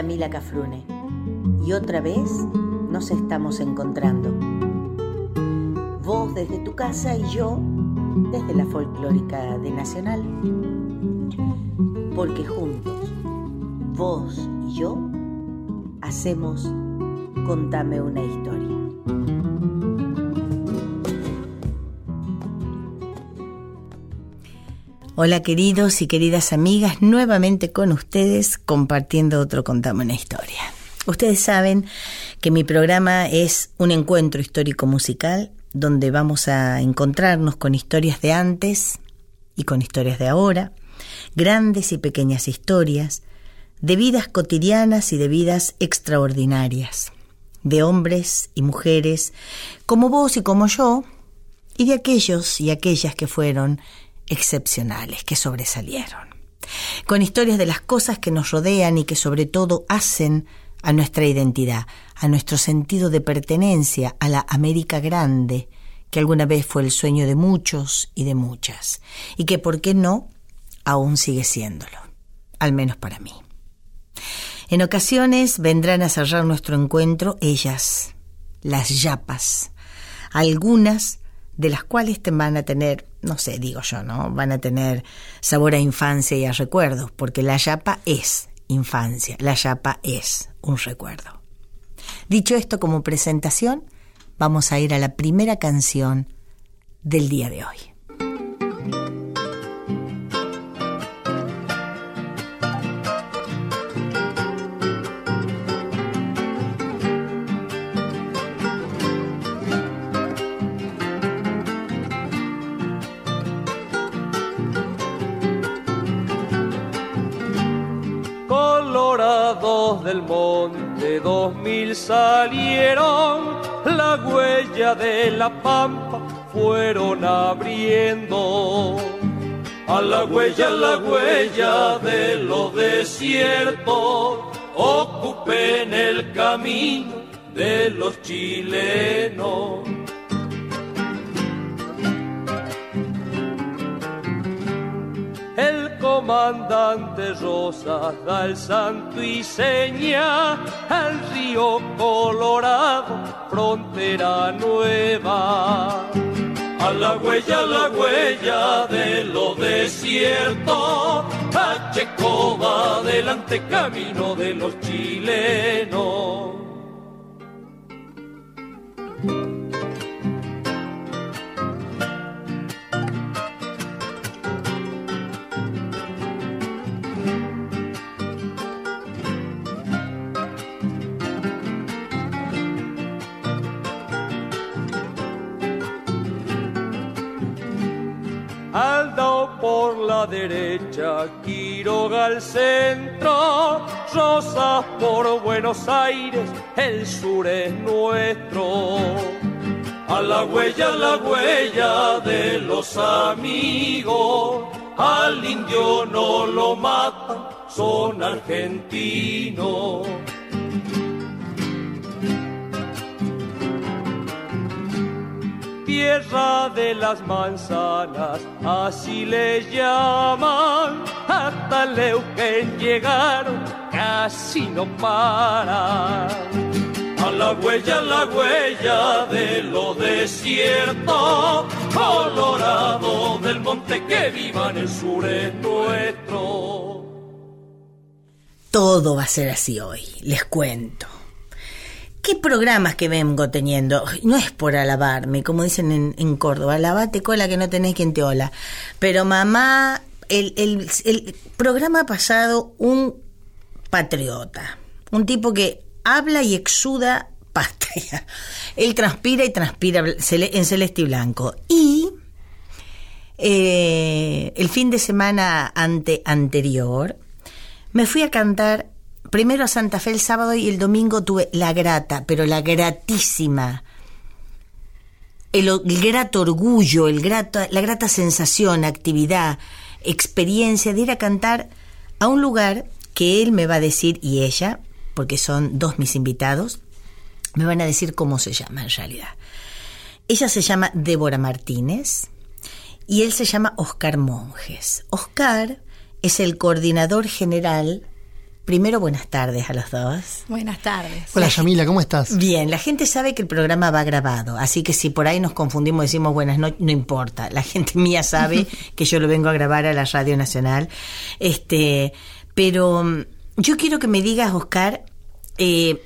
Yamila Cafrune y otra vez nos estamos encontrando. Vos desde tu casa y yo desde la folclórica de Nacional. Porque juntos, vos y yo, hacemos Contame una historia. Hola queridos y queridas amigas, nuevamente con ustedes compartiendo otro Contame una historia. Ustedes saben que mi programa es un encuentro histórico musical donde vamos a encontrarnos con historias de antes y con historias de ahora, grandes y pequeñas historias, de vidas cotidianas y de vidas extraordinarias, de hombres y mujeres como vos y como yo, y de aquellos y aquellas que fueron excepcionales, que sobresalieron, con historias de las cosas que nos rodean y que sobre todo hacen a nuestra identidad, a nuestro sentido de pertenencia a la América Grande, que alguna vez fue el sueño de muchos y de muchas, y que, ¿por qué no?, aún sigue siéndolo, al menos para mí. En ocasiones vendrán a cerrar nuestro encuentro ellas, las yapas, algunas de las cuales te van a tener, no sé, digo yo, ¿no? Van a tener sabor a infancia y a recuerdos, porque la yapa es infancia, la yapa es un recuerdo. Dicho esto como presentación, vamos a ir a la primera canción del día de hoy. Del monte dos mil salieron, la huella de la pampa fueron abriendo. A la huella, a la huella de los desiertos, ocupen el camino de los chilenos. Comandante Rosas da el santo y seña al río Colorado, frontera nueva. A la huella, a la huella de los desiertos, Pacheco va adelante camino de los chilenos. La derecha, Quiroga al centro, Rosas por Buenos Aires, el sur es nuestro. A la huella, a la huella de los amigos, al indio no lo matan, son argentinos. Tierra de las manzanas, así le llaman, hasta Leuquén llegaron, casi no paran. A la huella, a la huella de los desiertos, colorado del monte que viva en el sur es nuestro. Todo va a ser así hoy, les cuento. ¿Qué programas que vengo teniendo? No es por alabarme, como dicen en, Córdoba, alabate cola que no tenés quien te ola. Pero mamá, el, programa pasado, un patriota, un tipo que habla y exuda patria. Él transpira y transpira en celeste y blanco. Y eh, el fin de semana ante, anterior me fui a cantar primero a Santa Fe el sábado y el domingo tuve la grata, pero la gratísima, el, grato orgullo, el grato, la grata sensación, actividad, experiencia de ir a cantar a un lugar que él me va a decir y ella, porque son dos mis invitados, me van a decir cómo se llama en realidad. Ella se llama Débora Martínez y él se llama Oscar Monjes. Oscar es el coordinador general. Primero, buenas tardes a los dos. Buenas tardes. Hola Yamila, ¿cómo estás? Bien, la gente sabe que el programa va grabado, así que si por ahí nos confundimos y decimos buenas noches, no importa. La gente mía sabe que yo lo vengo a grabar a la Radio Nacional. Este, pero mm, yo quiero que me digas, Oscar, eh,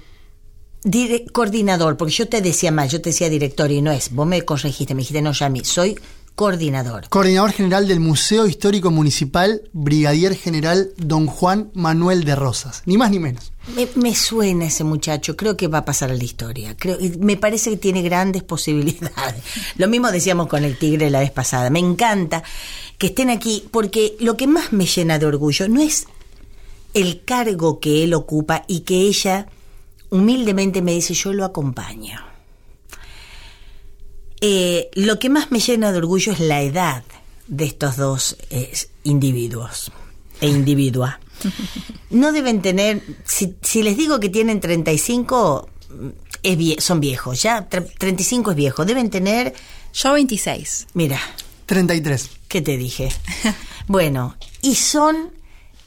coordinador, porque yo te decía mal, yo te decía director y no es. Vos me corregiste, me dijiste no, Yami, soy coordinador. Coordinador general del Museo Histórico Municipal, Brigadier General Don Juan Manuel de Rosas. Ni más ni menos. Me, me suena ese muchacho, creo que va a pasar a la historia. Creo, me parece que tiene grandes posibilidades. Lo mismo decíamos con el tigre la vez pasada. Me encanta que estén aquí porque lo que más me llena de orgullo no es el cargo que él ocupa y que ella humildemente me dice yo lo acompaño. Eh, lo que más me llena de orgullo es la edad de estos dos eh, individuos e individua. No deben tener, si, si les digo que tienen 35, mm, es vie- son viejos, ya tre- 35 es viejo, deben tener, Yo 26. mira, 33. ¿qué te dije? Bueno, y son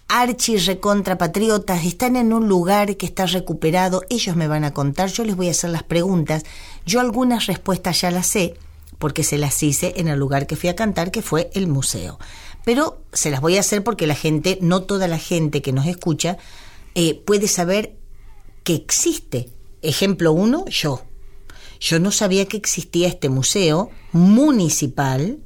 archi recontra patriotas, están en un lugar que está recuperado, ellos me van a contar, yo les voy a hacer las preguntas, yo algunas respuestas ya las sé, porque se las hice en el lugar que fui a cantar, que fue el museo. Pero se las voy a hacer porque la gente, no toda la gente que nos escucha, eh, puede saber que existe. Ejemplo uno, yo. Yo no sabía que existía este museo municipal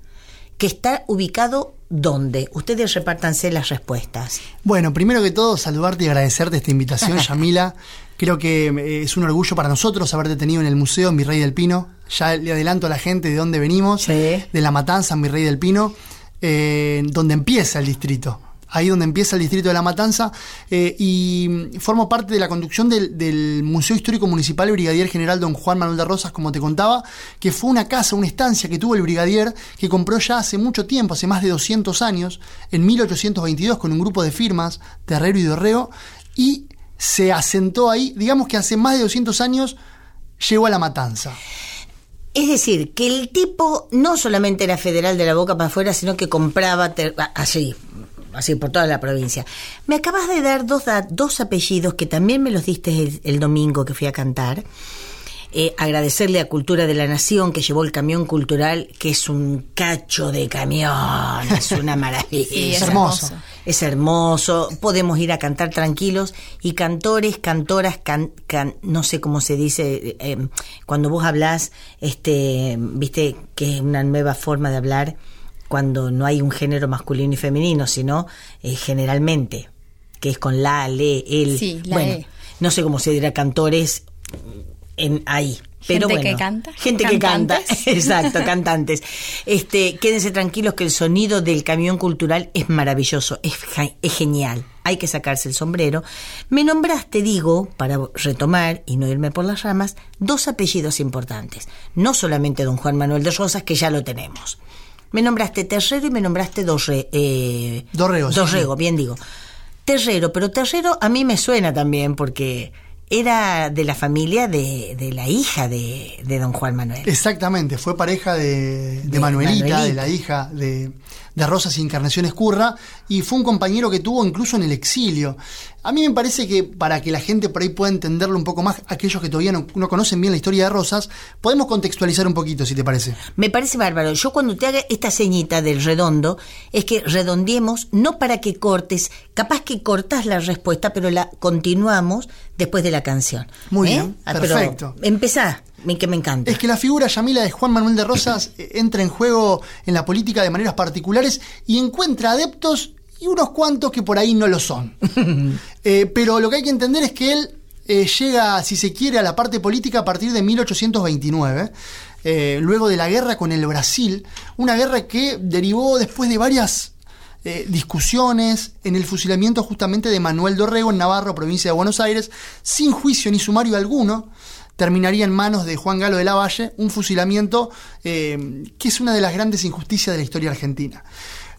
que está ubicado ¿dónde? Ustedes repártanse las respuestas. Bueno, primero que todo, saludarte y agradecerte esta invitación, Yamila. Creo que eh, es un orgullo para nosotros haberte tenido en el Museo Mi Rey del Pino. Ya le adelanto a la gente de dónde venimos, Sí. de La Matanza, Mi Rey del Pino, eh, donde empieza el distrito. Ahí donde empieza el distrito de La Matanza. eh, y formo parte de la conducción del, del Museo Histórico Municipal Brigadier General Don Juan Manuel de Rosas, como te contaba, que fue una casa, una estancia que tuvo el brigadier, que compró ya hace mucho tiempo, hace más de 200 años, en 1822, con un grupo de firmas, Terrero y Dorreo, y se asentó ahí, digamos que hace más de 200 años llegó a La Matanza. Es decir, que el tipo no solamente era federal de la boca para afuera, sino que compraba así, así por toda la provincia. Me acabas de dar dos, dos apellidos que también me los diste el, el domingo que fui a cantar. Eh, agradecerle a Cultura de la Nación que llevó el camión cultural, que es un cacho de camión, es una maravilla. Sí, es hermoso. Es hermoso, podemos ir a cantar tranquilos y cantores, cantoras, can- can- no sé cómo se dice, eh, eh, cuando vos hablás, este, viste que es una nueva forma de hablar cuando no hay un género masculino y femenino, sino eh, generalmente, que es con la, le, el. Sí, la bueno, E. no sé cómo se dirá cantores en ahí. Pero Gente que bueno, canta, Gente que canta. cantantes. Exacto, cantantes. Este, quédense tranquilos que el sonido del camión cultural es maravilloso, es, ja- es genial. Hay que sacarse el sombrero. Me nombraste, digo, para retomar y no irme por las ramas, dos apellidos importantes. No solamente don Juan Manuel de Rosas, que ya lo tenemos. Me nombraste Terrero y me nombraste Dorre, eh, Dorrego, Dorrego, sí. bien digo. Terrero, pero Terrero a mí me suena también porque era de la familia de, de la hija de, de don Juan Manuel. Exactamente, fue pareja de, de Manuelita, Manuelita. de la hija de, de Rosas y Encarnación Escurra, y fue un compañero que tuvo incluso en el exilio. A mí me parece que para que la gente por ahí pueda entenderlo un poco más, aquellos que todavía no, no conocen bien la historia de Rosas, podemos contextualizar un poquito, si te parece. Me parece bárbaro. Yo cuando te haga esta ceñita del redondo, es que redondeemos, no para que cortes, capaz que cortas la respuesta, pero la continuamos después de la canción. Muy ¿Eh? bien, Ah, pero perfecto. Empezá, me- que me encanta. Es que la figura Yamila de Juan Manuel de Rosas eh, entra en juego en la política de maneras particulares y encuentra adeptos y unos cuantos que por ahí no lo son. Eh, pero lo que hay que entender es que él eh, llega, si se quiere, a la parte política a partir de 1829, eh, luego de la guerra con el Brasil, una guerra que derivó después de varias eh, discusiones en el fusilamiento justamente de Manuel Dorrego en Navarro, provincia de Buenos Aires, sin juicio ni sumario alguno terminaría en manos de Juan Galo de la Valle, un fusilamiento eh, que es una de las grandes injusticias de la historia argentina.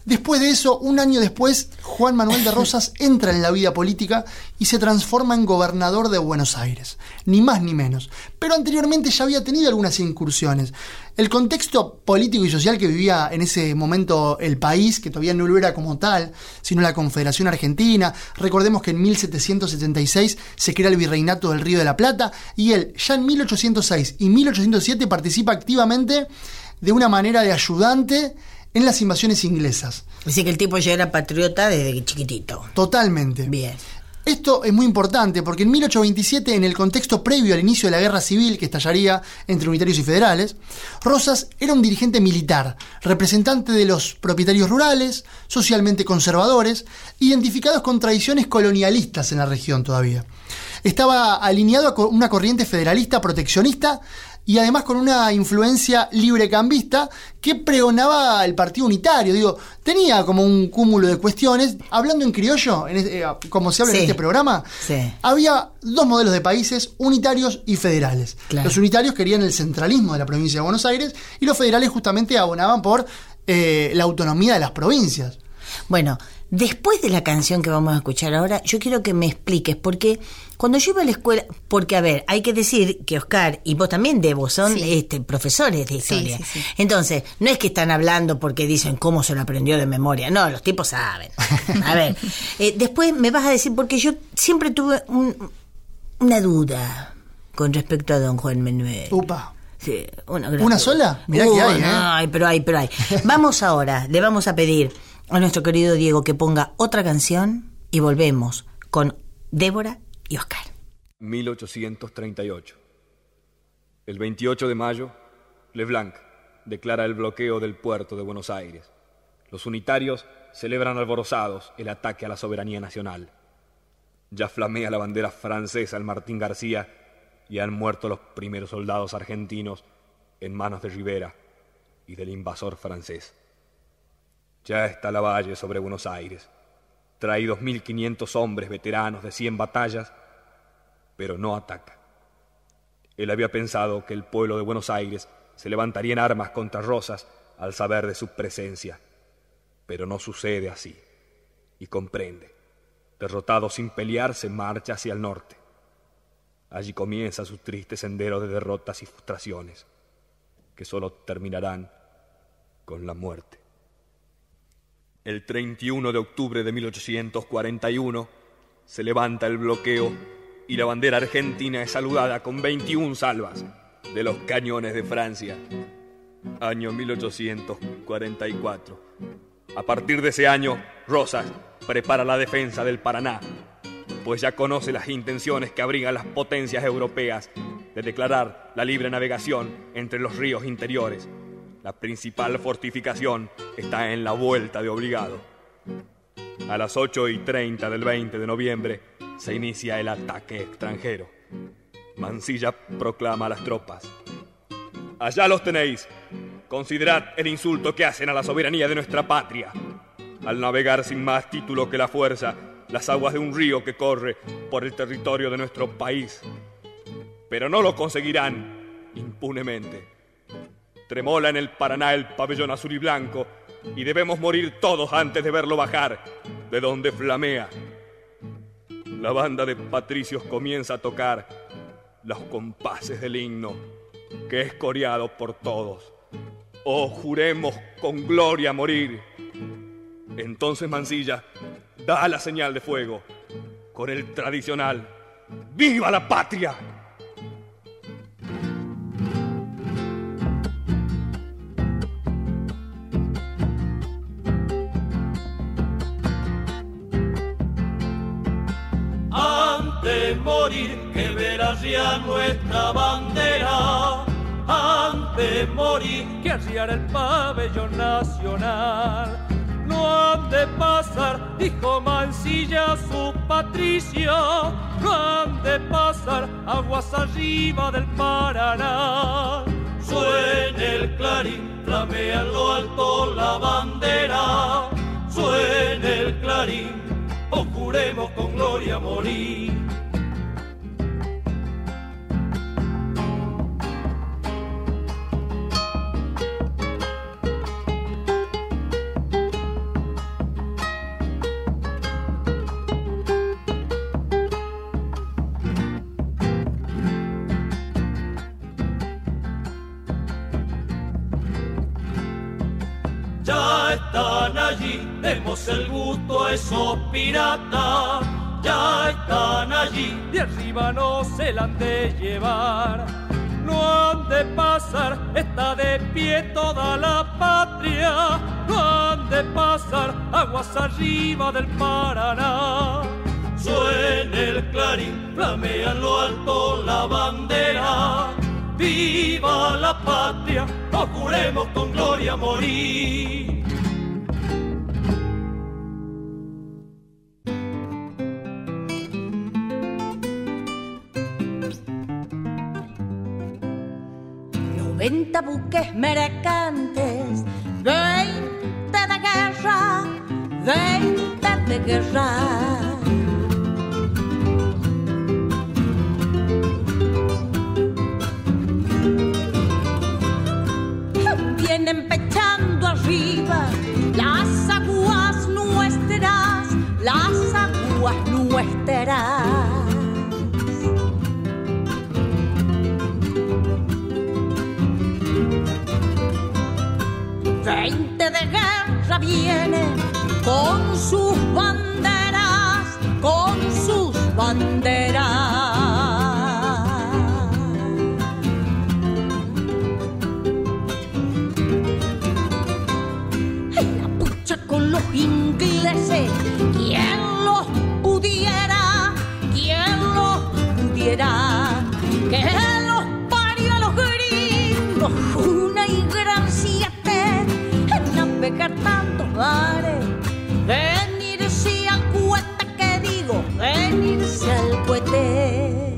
Después de eso, un año después, Juan Manuel de Rosas entra en la vida política y se transforma en gobernador de Buenos Aires, ni más ni menos. Pero anteriormente ya había tenido algunas incursiones. El contexto político y social que vivía en ese momento el país, que todavía no lo era como tal, sino la Confederación Argentina, recordemos que en 1776 se crea el Virreinato del Río de la Plata y él ya en 1806 y 1807 participa activamente de una manera de ayudante en las invasiones inglesas. Dice que el tipo ya era patriota desde chiquitito. Totalmente. Bien. Esto es muy importante porque en 1827, en el contexto previo al inicio de la guerra civil que estallaría entre unitarios y federales, Rosas era un dirigente militar, representante de los propietarios rurales, socialmente conservadores, identificados con tradiciones colonialistas en la región todavía. Estaba alineado a una corriente federalista proteccionista y además con una influencia librecambista que pregonaba el Partido Unitario. Digo, tenía como un cúmulo de cuestiones. Hablando en criollo, eh, como se habla en este programa, había dos modelos de países, unitarios y federales. Los unitarios querían el centralismo de la provincia de Buenos Aires y los federales justamente abonaban por eh, la autonomía de las provincias. Bueno, Después de la canción que vamos a escuchar ahora, yo quiero que me expliques, porque cuando yo iba a la escuela, porque a ver, hay que decir que Oscar y vos también, Debo, son este, profesores de historia. Entonces, no es que están hablando porque dicen cómo se lo aprendió de memoria, no, los tipos saben. A ver, eh, después me vas a decir, porque yo siempre tuve una duda con respecto a don Juan Manuel. Upa. Sí, una, ¿Una sola? Mirá que hay, ¿eh? Ay, pero hay, pero hay. Vamos ahora, le vamos a pedir a nuestro querido Diego que ponga otra canción y volvemos con Débora y Oscar. 1838. El 28 de mayo, Leblanc declara el bloqueo del puerto de Buenos Aires. Los unitarios celebran alborozados el ataque a la soberanía nacional. Ya flamea la bandera francesa al Martín García y han muerto los primeros soldados argentinos en manos de Rivera y del invasor francés. Ya está la valle sobre Buenos Aires. Trae dos mil quinientos hombres veteranos de cien batallas, pero no ataca. Él había pensado que el pueblo de Buenos Aires se levantaría en armas contra Rosas al saber de su presencia, pero no sucede así, y comprende. Derrotado sin pelear, se marcha hacia el norte. Allí comienza su triste sendero de derrotas y frustraciones, que solo terminarán con la muerte. El 31 de octubre de 1841 se levanta el bloqueo y la bandera argentina es saludada con 21 salvas de los cañones de Francia. Año 1844. A partir de ese año, Rosas prepara la defensa del Paraná, pues ya conoce las intenciones que abrigan las potencias europeas de declarar la libre navegación entre los ríos interiores la principal fortificación está en la vuelta de obligado. A las 8 y 30 del 20 de noviembre se inicia el ataque extranjero. Mansilla proclama a las tropas. Allá los tenéis. Considerad el insulto que hacen a la soberanía de nuestra patria. Al navegar sin más título que la fuerza, las aguas de un río que corre por el territorio de nuestro país. Pero no lo conseguirán impunemente. Tremola en el Paraná el pabellón azul y blanco y debemos morir todos antes de verlo bajar, de donde flamea. La banda de patricios comienza a tocar los compases del himno, que es coreado por todos. Oh, juremos con gloria morir. Entonces Mansilla da la señal de fuego con el tradicional ¡Viva la patria! Que arriar el pabellón nacional. No han de pasar, dijo Mansilla su patricio, no han de pasar aguas arriba del Paraná. Suena el clarín, flamea lo alto la bandera suene el clarín, o juremos con gloria morir. Esos piratas. Ya están allí, de arriba no se la han de llevar. No han de pasar, está de pie toda la patria. No han de pasar, aguas arriba del Paraná. Suene el clarín, flamea en lo alto la bandera. Viva la patria, o juremos con gloria morir. Noventa buques mercantes, veinte de guerra, veinte de guerra. Vienen pechando arriba las aguas nuestras, las aguas nuestras. Veinte de guerra vienen con sus banderas, venirse al cuete, que digo, venirse al cuete.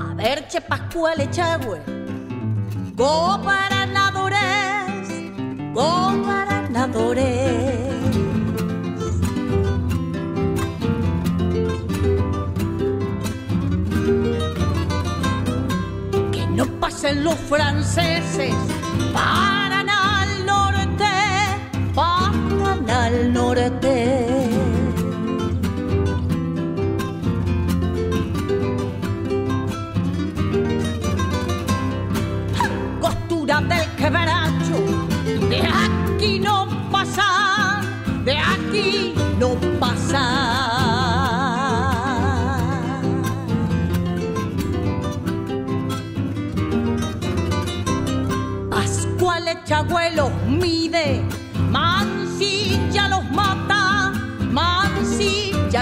A ver, che Pascual Echagüe, gobernadores, gobernadores. Que pasen los franceses,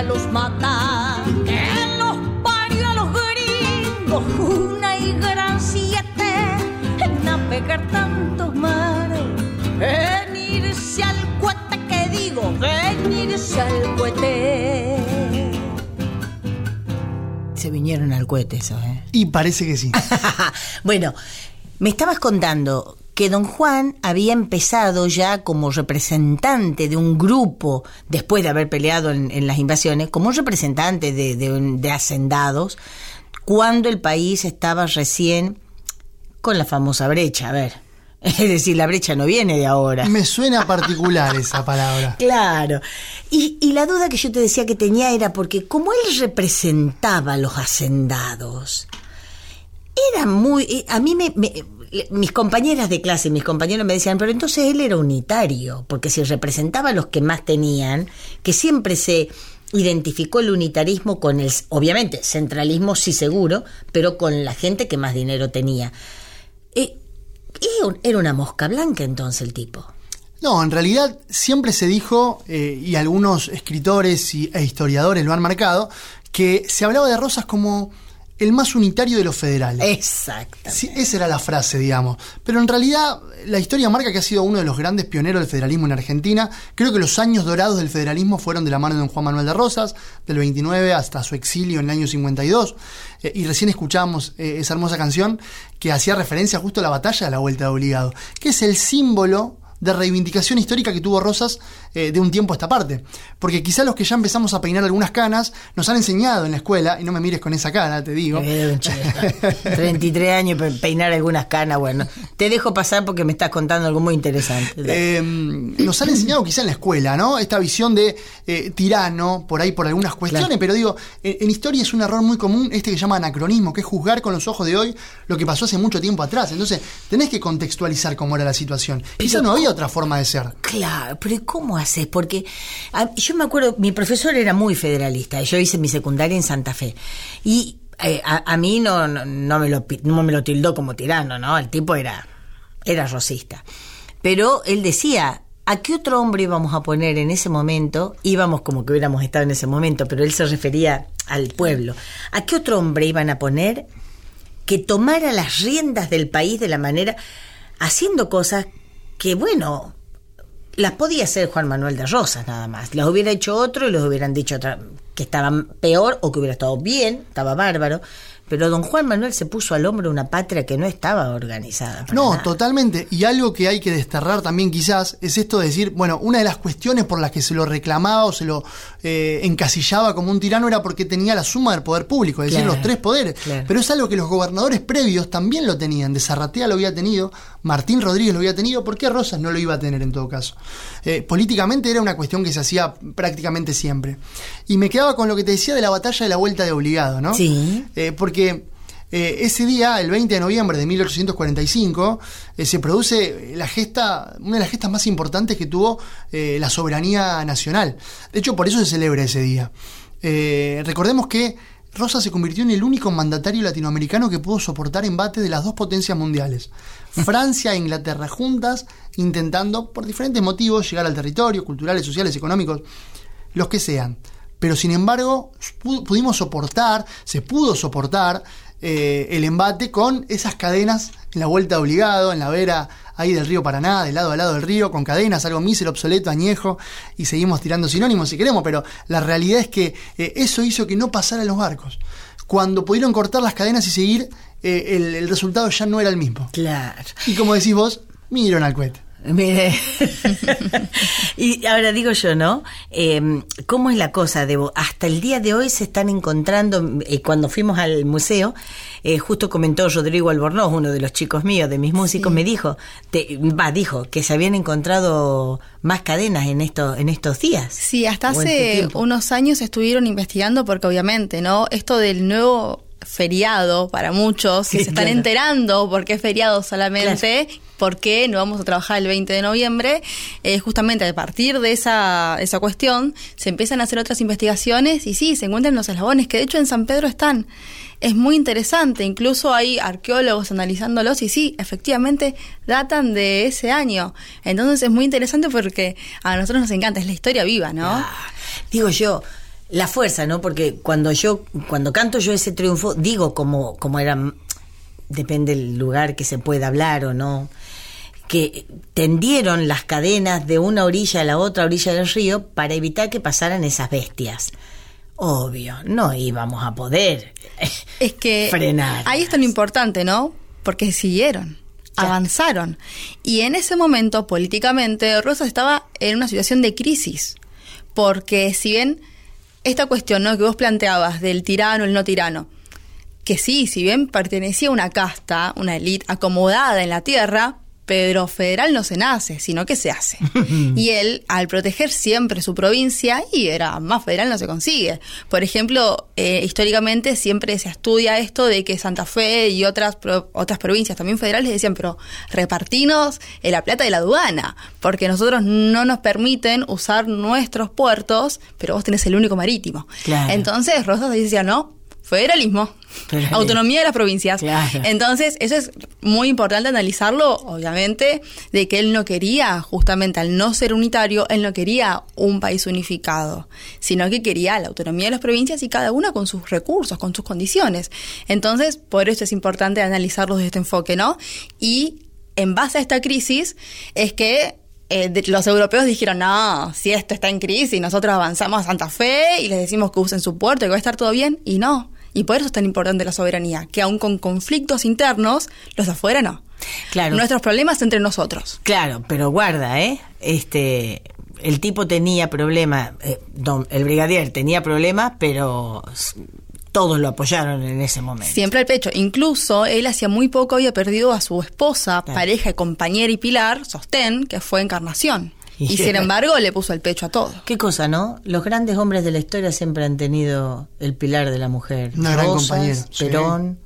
los mata. Que los parió a los gringos, una y gran siete, en navegar tantos mares, en irse al cuete, que digo, en irse al cuete. Se vinieron al cohete eso, ¿eh? Y parece que sí. bueno, me estabas contando que don Juan había empezado ya como representante de un grupo, después de haber peleado en, en las invasiones, como representante de, de, un- de hacendados, cuando el país estaba recién con la famosa brecha, a ver. Es decir, la brecha no viene de ahora. Me suena particular esa palabra. Claro. Y, y la duda que yo te decía que tenía era porque como él representaba a los hacendados, era muy... eh, A mí me, Mis compañeras de clase, mis compañeros me decían, pero entonces él era unitario, porque si representaba a los que más tenían, que siempre se identificó el unitarismo con el, obviamente, centralismo sí seguro, pero con la gente que más dinero tenía. Eh, era un- era una mosca blanca entonces el tipo. No, en realidad siempre se dijo, eh, y algunos escritores y, e historiadores lo han marcado, que se hablaba de Rosas como el más unitario de los federales. Exacto. Sí, esa era la frase, digamos. Pero en realidad la historia marca que ha sido uno de los grandes pioneros del federalismo en Argentina. Creo que los años dorados del federalismo fueron de la mano de don Juan Manuel de Rosas, del 29 hasta su exilio en el año 52. Eh, y recién escuchábamos eh, esa hermosa canción que hacía referencia justo a la batalla de la Vuelta de Obligado, que es el símbolo de reivindicación histórica que tuvo Rosas eh, de un tiempo a esta parte. Porque quizá los que ya empezamos a peinar algunas canas nos han enseñado en la escuela, y no me mires con esa cara, te digo. Eh, che, 33 años pe- peinar algunas canas, bueno. Te dejo pasar porque me estás contando algo muy interesante. Eh, nos han enseñado quizá en la escuela, ¿no? Esta visión de eh, tirano, por ahí por algunas cuestiones, Claro. pero digo, en, en historia es un error muy común este que llama anacronismo, que es juzgar con los ojos de hoy lo que pasó hace mucho tiempo atrás. Entonces, tenés que contextualizar cómo era la situación. Quizá no había otra forma de ser. Claro, pero ¿y ¿cómo Porque a- yo me acuerdo, mi profesor era muy federalista, yo hice mi secundaria en Santa Fe. Y eh, a, mí no, no, no me lo, no me lo tildó como tirano, ¿no? El tipo era, era rosista. Pero él decía, ¿a qué otro hombre íbamos a poner en ese momento? Íbamos como que hubiéramos estado en ese momento, pero él se refería al pueblo. ¿A qué otro hombre iban a poner que tomara las riendas del país de la manera, haciendo cosas que, bueno, las podía hacer Juan Manuel de Rosas nada más. Las hubiera hecho otro y los hubieran dicho otra, que estaban peor o que hubiera estado bien, estaba bárbaro. Pero don Juan Manuel se puso al hombro una patria que no estaba organizada. No, nada. totalmente. Y algo que hay que desterrar también quizás es esto de decir, bueno, una de las cuestiones por las que se lo reclamaba o se lo eh, encasillaba como un tirano era porque tenía la suma del poder público, es decir, los tres poderes. claro. Pero es algo que los gobernadores previos también lo tenían. De Zarratea lo había tenido, Martín Rodríguez lo había tenido, ¿por qué Rosas no lo iba a tener en todo caso? Eh, políticamente era una cuestión que se hacía prácticamente siempre. Y me quedaba con lo que te decía de la batalla de la vuelta de obligado, ¿no? Sí. Eh, porque eh, ese día, el 20 de noviembre de 1845, eh, se produce la gesta, una de las gestas más importantes que tuvo eh, la soberanía nacional. De hecho, por eso se celebra ese día. Recordemos que Rosa se convirtió en el único mandatario latinoamericano que pudo soportar embates de las dos potencias mundiales, Francia e Inglaterra juntas, intentando, por diferentes motivos, llegar al territorio, culturales, sociales, económicos, los que sean. Pero sin embargo, pu- pudimos soportar, se pudo soportar eh, el embate con esas cadenas en la vuelta de obligado, en la vera ahí del río Paraná, de lado a lado del río, con cadenas, algo mísero, obsoleto, añejo, y seguimos tirando sinónimos si queremos, pero la realidad es que eh, eso hizo que no pasaran los barcos. Cuando pudieron cortar las cadenas y seguir, eh, el, el resultado ya no era el mismo. Claro. Y como decís vos, midieron al cohete. Mire. y ahora digo yo, ¿no? Eh, ¿Cómo es la cosa? Debo, hasta el día de hoy se están encontrando, eh, cuando fuimos al museo, eh, justo comentó Rodrigo Albornoz, uno de los chicos míos, de mis músicos, me dijo, te- va, dijo que se habían encontrado más cadenas en, esto, en estos días. Sí, hasta tu hace unos años estuvieron investigando porque obviamente, ¿no? Esto del nuevo feriado para muchos que Sí, se están claro. enterando por qué es feriado solamente, por qué no vamos a trabajar el 20 de noviembre, eh, justamente a partir de esa, esa cuestión se empiezan a hacer otras investigaciones y sí, se encuentran los eslabones que de hecho en San Pedro están. Es muy interesante, incluso hay arqueólogos analizándolos y sí, efectivamente datan de ese año. Entonces es muy interesante porque a nosotros nos encanta, es la historia viva, ¿no? Ah, digo yo, la fuerza, ¿no? Porque cuando yo, cuando canto yo ese triunfo, digo como, como era, depende del lugar que se pueda hablar o no, que tendieron las cadenas de una orilla a la otra orilla del río para evitar que pasaran esas bestias. Obvio, no íbamos a poder Es que frenar. ahí está lo importante, ¿no? Porque siguieron, avanzaron. Y en ese momento, políticamente, Rosas estaba en una situación de crisis. Porque si bien esta cuestión ¿no? que vos planteabas del tirano, el no tirano, que sí, si bien pertenecía a una casta, una élite acomodada en la tierra, Pedro Federal no se nace, sino que se hace. y él, al proteger siempre su provincia, y era más federal no se consigue. Por ejemplo, eh, históricamente siempre se estudia esto de que Santa Fe y otras, pro- otras provincias también federales decían, pero repartinos eh, la plata de la aduana, porque nosotros no nos permiten usar nuestros puertos, pero vos tenés el único marítimo. Claro. Entonces Rosas decía, no, federalismo, Federalismo. autonomía de las provincias. Claro. Entonces, eso es muy importante analizarlo, obviamente, de que él no quería, justamente al no ser unitario, él no quería un país unificado, sino que quería la autonomía de las provincias y cada una con sus recursos, con sus condiciones. Entonces, por eso es importante analizarlo desde este enfoque, ¿no? Y en base a esta crisis es que eh, de- los europeos dijeron, no, si esto está en crisis, nosotros avanzamos a Santa Fe y les decimos que usen su puerto y que va a estar todo bien, y no. Y por eso es tan importante la soberanía, que aun con conflictos internos, los de afuera no. Claro. Nuestros problemas entre nosotros. Claro, pero guarda, ¿eh? Este, el tipo tenía problemas, eh, don- el brigadier tenía problemas, pero todos lo apoyaron en ese momento. Siempre al pecho. Incluso él hacía muy poco había perdido a su esposa, Claro. pareja, compañera y pilar, Sostén, que fue encarnación. Y- Y sin embargo le puso el pecho a todo. Qué cosa, ¿no? Los grandes hombres de la historia siempre han tenido el pilar de la mujer. Una gran Rosas, sí. Perón,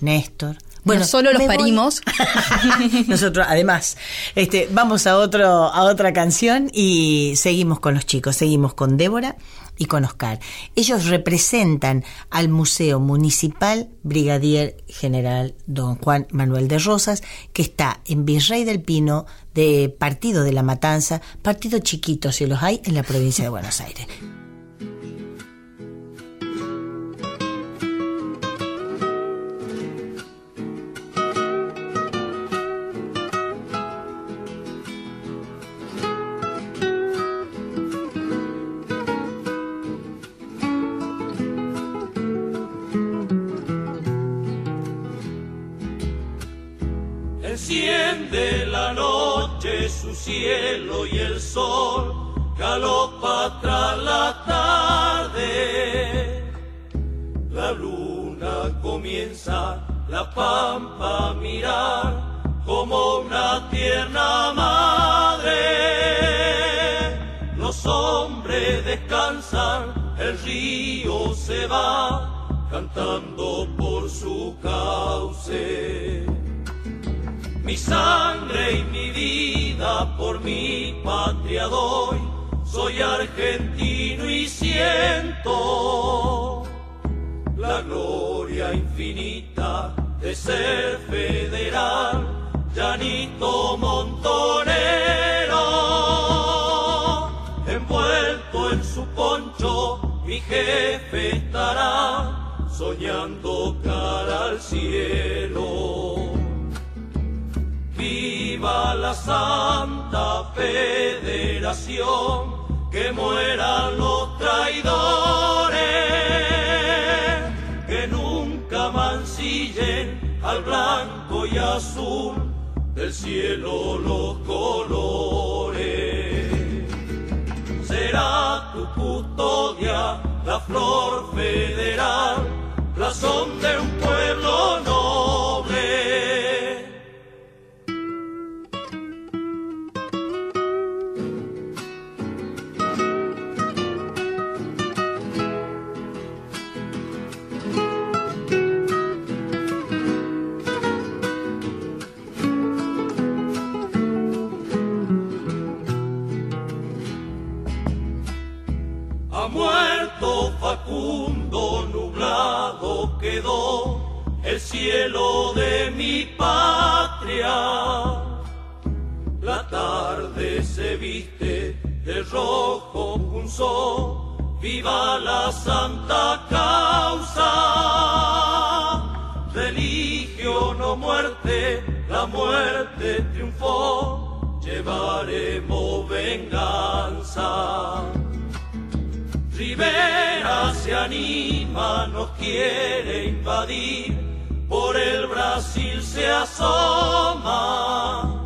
Néstor. No solo los parimos. Nosotros, además, este, vamos a otro, a otra canción y seguimos con los chicos, seguimos con Débora y con Oscar. Ellos representan al Museo Municipal Brigadier General Don Juan Manuel de Rosas, que está en Virrey del Pino, de Partido de la Matanza, partido chiquito, si los hay, en la provincia de Buenos Aires. Enciende la noche su cielo y el sol galopa tras la tarde. La luna comienza la pampa a mirar como una tierna madre. Los hombres descansan, el río se va cantando por su cauce. Mi sangre y mi vida por mi patria doy. Soy argentino y siento la gloria infinita de ser federal. Llanito montonero, envuelto en su poncho, mi jefe estará soñando cara al cielo. Viva la Santa Federación, que mueran los traidores, que nunca mancillen al blanco y azul del cielo los colores. Será tu custodia la flor federal, razón de un pueblo noble. Quedó el cielo de mi patria. La tarde se viste de rojo punzó, viva la santa causa. Religión o muerte, la muerte triunfó, llevaremos venganza. Rivera se anima, nos quiere invadir, por el Brasil se asoma.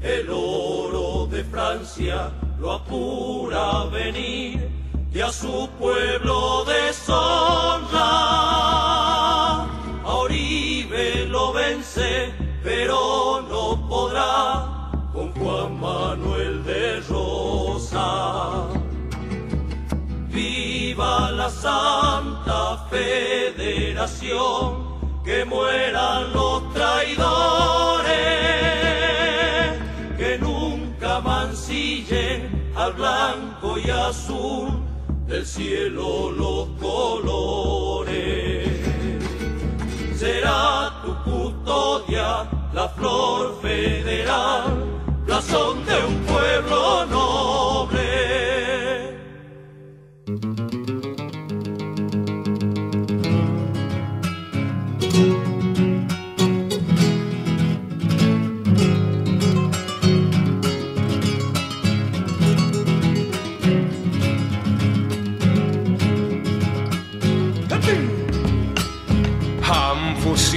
El oro de Francia lo apura a venir y a su pueblo deshonra. A Oribe lo vence, pero no podrá con Juan Manuel de Rosa viva la Santa Federación, que mueran los traidores, que nunca mancillen al blanco y azul del cielo los colores. Será tu custodia la flor federal, razón de un pueblo no.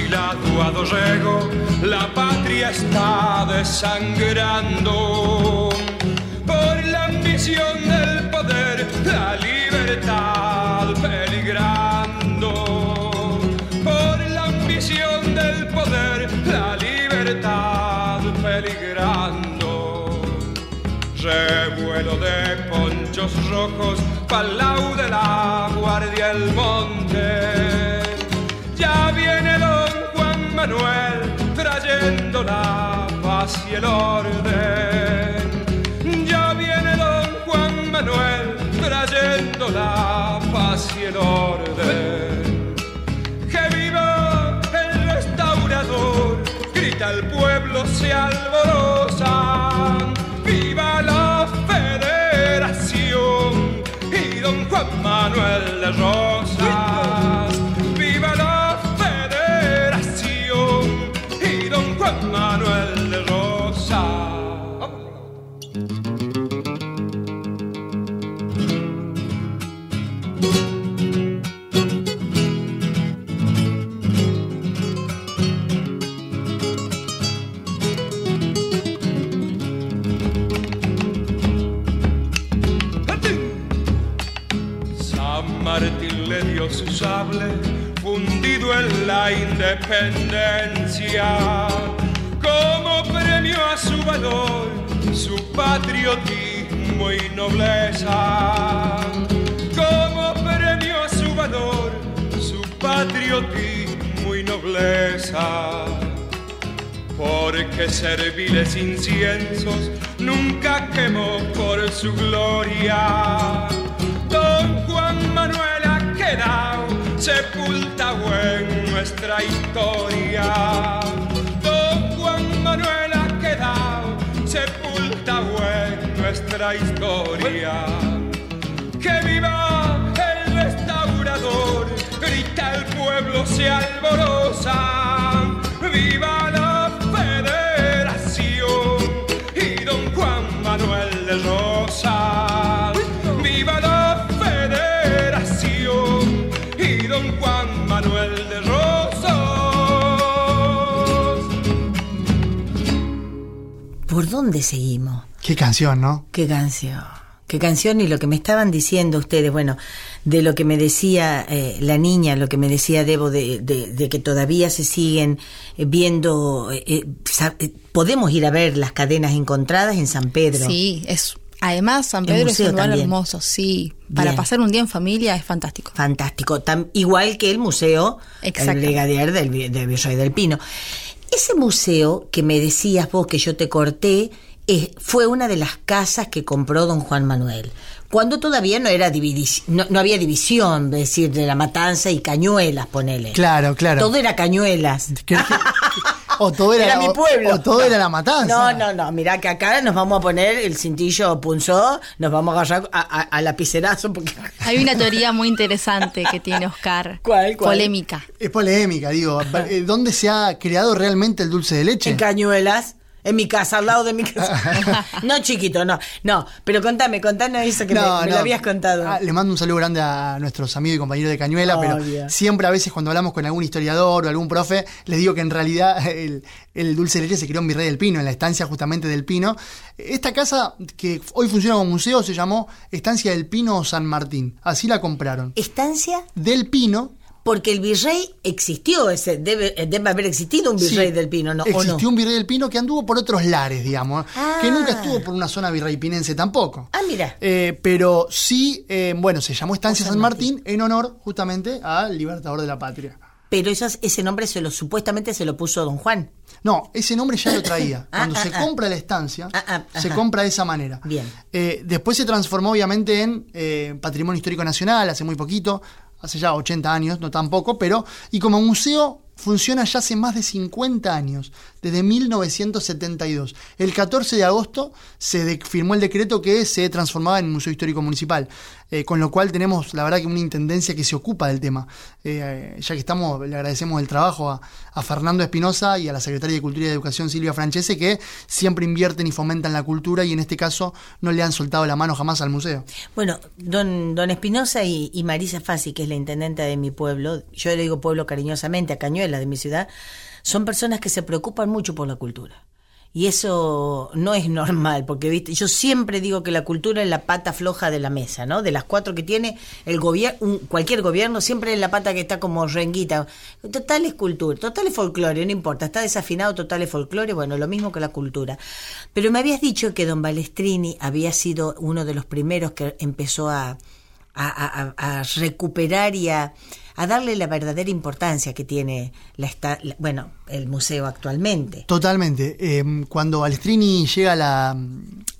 Dorrego, la patria está desangrando. Por la ambición del poder, la libertad peligrando. Por la ambición del poder, la libertad peligrando. Revuelo de ponchos rojos, palau de la guardia el monte. Manuel trayendo la paz y el orden. Ya viene don Juan Manuel trayendo la paz y el orden. ¡Que viva el restaurador! Grita el pueblo, se alborosa. ¡Viva la federación! Y don Juan Manuel de Rosas. Su sable fundido en la independencia como premio a su valor, su patriotismo y nobleza. Como premio a su valor, su patriotismo y nobleza. Porque serviles inciensos nunca quemó por su gloria. Don Juan Manuel sepultado en nuestra historia. Don Juan Manuel ha quedado sepultado en nuestra historia. ¡Que viva el restaurador! Grita el pueblo, se alborosa. ¡Viva ¿Por dónde seguimos? Qué canción, ¿no? Qué canción. Qué canción y lo que me estaban diciendo ustedes, bueno, de lo que me decía eh, la niña, lo que me decía Debo, de, de- de que todavía se siguen eh, viendo, eh, eh, eh, podemos ir a ver las cadenas encontradas en San Pedro. Sí, es además San Pedro es un lugar también. hermoso, sí. Para Bien. pasar un día en familia es fantástico. Fantástico. Tam- igual que el museo El. Brigadier del, del Virrey del Pino. Ese museo que me decías vos que yo te corté eh, fue una de las casas que compró don Juan Manuel. Cuando todavía no era no, no había división, es decir, de la matanza y cañuelas, ponele. Claro, claro. Todo era cañuelas. O todo era, Era mi pueblo. O, todo era la matanza. No, no, no. Mirá que acá nos vamos a poner el cintillo punzó, nos vamos a agarrar a, a- a lapicerazo porque Hay una teoría muy interesante que tiene Oscar. ¿Cuál, cuál? Polémica. Es polémica, digo. Eh, ¿Dónde se ha creado realmente el dulce de leche? En Cañuelas. En mi casa, al lado de mi casa. no, chiquito, no. No, pero contame, contanos eso que me, me lo habías contado. Ah, le mando un saludo grande a nuestros amigos y compañeros de Cañuela, pero siempre a veces cuando hablamos con algún historiador o algún profe, les digo que en realidad el, el dulce de leche se creó en Virrey del Pino, en la estancia justamente del Pino. Esta casa que hoy funciona como museo se llamó Estancia del Pino San Martín. Así la compraron. Estancia, Del Pino. Porque el virrey existió, ese debe, debe haber existido un virrey sí, del Pino, ¿no? ¿O Existió no? un virrey del Pino que anduvo por otros lares, digamos, Ah. que nunca estuvo por una zona virreipinense tampoco. Ah, mira. Eh, pero sí, eh, bueno, se llamó Estancia San San Martín en honor justamente al libertador de la patria. Pero esas- ese nombre se lo supuestamente se lo puso don Juan. No, ese nombre ya lo traía. Ah, Cuando ah, se ah. compra la estancia, Ah, ah, se compra de esa manera. Bien. Eh, después se transformó obviamente en eh, Patrimonio Histórico Nacional hace muy poquito, hace ya 80 años, no tampoco, pero y como museo funciona ya hace más de 50 años, desde 1972. El 14 de agosto se firmó el decreto que se transformaba en Museo Histórico Municipal, eh, con lo cual tenemos, la verdad, que una intendencia que se ocupa del tema. Eh, ya que estamos, le agradecemos el trabajo a, a Fernando Espinosa y a la Secretaria de Cultura y Educación, Silvia Francese, que siempre invierten y fomentan la cultura y en este caso no le han soltado la mano jamás al museo. Bueno, don, don Espinosa y, y Marisa Fassi, que es la intendente de mi pueblo, yo le digo pueblo cariñosamente, a Cañuela de mi ciudad, son personas que se preocupan mucho por la cultura. Y eso no es normal, porque viste, yo siempre digo que la cultura es la pata floja de la mesa, ¿no? De las cuatro que tiene el gobierno, cualquier gobierno, siempre es la pata que está como renguita. Total es cultura, total es folclore, no importa, está desafinado, total es folclore, bueno, lo mismo que la cultura. Pero me habías dicho que don Balestrini había sido uno de los primeros que empezó a, a, a- a recuperar y a, a darle la verdadera importancia que tiene la, esta- la- bueno, el museo actualmente. Totalmente. Eh, cuando Balestrini llega a, la-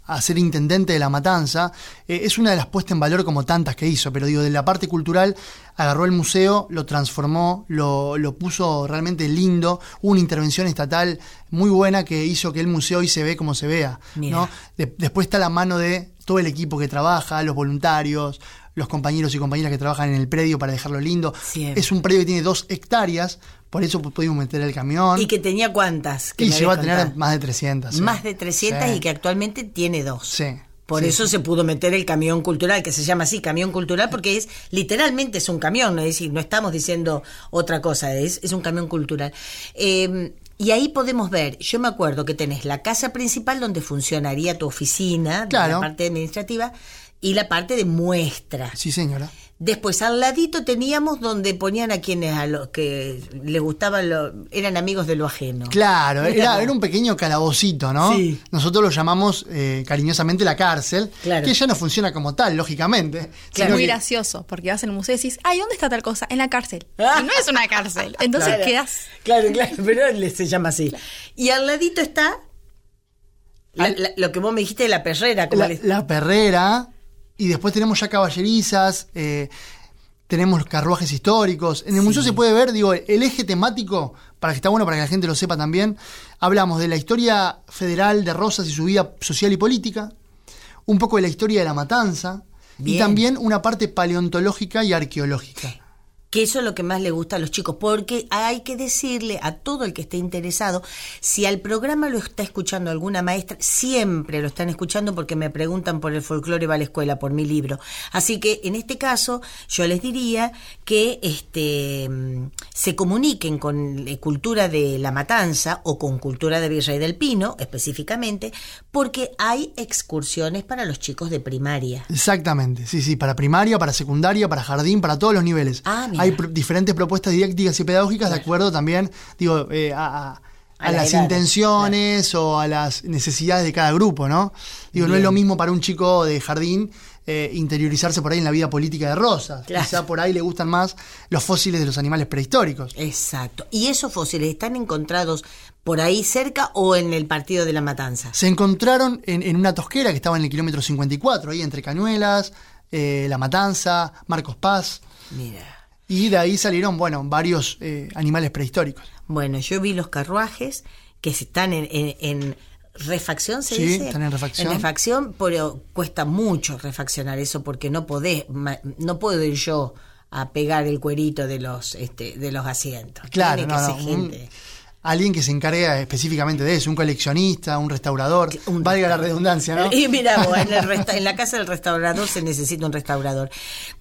a ser intendente de La Matanza, eh, es una de las puestas en valor como tantas que hizo, pero digo, de la parte cultural agarró el museo, lo transformó, lo, lo puso realmente lindo, hubo una intervención estatal muy buena que hizo que el museo hoy se ve como se vea. ¿no? De- después está la mano de todo el equipo que trabaja, los voluntarios, los compañeros y compañeras que trabajan en el predio para dejarlo lindo. Siempre. Es un predio que tiene dos hectáreas, por eso pu- pudimos meter el camión. Y que tenía cuántas? Que Y llegó a tener más de 300. sí. Más de 300 Sí. y que actualmente tiene dos. Sí. Por Sí, eso sí. se pudo meter el camión cultural, que se llama así, camión cultural, porque es literalmente es un camión, es decir, no estamos diciendo otra cosa, es, es un camión cultural. Eh, y ahí podemos ver, yo me acuerdo que tenés la casa principal donde funcionaría tu oficina, Claro. la parte administrativa, y la parte de muestra. Sí, señora. Después al ladito teníamos donde ponían a quienes a los que les gustaban, lo, eran amigos de lo ajeno. Claro, era, era un pequeño calabocito, ¿no? Sí. Nosotros lo llamamos eh, cariñosamente la cárcel, Claro. que ya no funciona como tal, lógicamente. Es sino muy que- gracioso, porque vas en el museo y decís, ay, ¿dónde está tal cosa? En la cárcel. Ah. Y no es una cárcel. Entonces Claro. quedas. Claro, claro, pero se llama así. Y al ladito está la- Al- la- lo que vos me dijiste de la perrera. La, le- la perrera, y después tenemos ya caballerizas, eh, tenemos carruajes históricos. En el museo se puede ver, digo, el eje temático, para que está bueno para que la gente lo sepa también, hablamos de la historia federal de Rosas y su vida social y política, un poco de la historia de la matanza, y también una parte paleontológica y arqueológica. Que eso es lo que más le gusta a los chicos, porque hay que decirle a todo el que esté interesado, si al programa lo está escuchando alguna maestra, siempre lo están escuchando porque me preguntan por el folclore va a la escuela, por mi libro. Así que en este caso yo les diría que este mm, se comuniquen con eh, cultura de la matanza o con cultura de Virrey del Pino específicamente, porque hay excursiones para los chicos de primaria. Exactamente, sí, sí, para primaria, para secundaria, para jardín, para todos los niveles. Ah, mira. Hay pro- diferentes propuestas didácticas y pedagógicas de acuerdo también, digo, eh, a, a- a A la las edad, intenciones o a las necesidades de cada grupo, ¿no? Digo, no es lo mismo para un chico de jardín eh, interiorizarse por ahí en la vida política de Rosas. Claro. Quizá por ahí le gustan más los fósiles de los animales prehistóricos. Exacto. ¿Y esos fósiles están encontrados por ahí cerca o en el partido de la Matanza? Se encontraron en, en una tosquera que estaba en el kilómetro 54, ahí entre Cañuelas, eh, La Matanza, Marcos Paz. Mira. Y de ahí salieron, bueno, varios eh, animales prehistóricos. Bueno, yo vi los carruajes que están en, en- en refacción, ¿se Sí, dice? están en refacción. En refacción, pero cuesta mucho refaccionar eso porque no podés, no puedo ir yo a pegar el cuerito de los este, de los asientos. Claro, Tiene no, que no, un- gente. Alguien que se encargue específicamente de eso, un coleccionista, un restaurador, Un valga la redundancia, ¿no? Y mira, en, el resta- en la casa del restaurador se necesita un restaurador.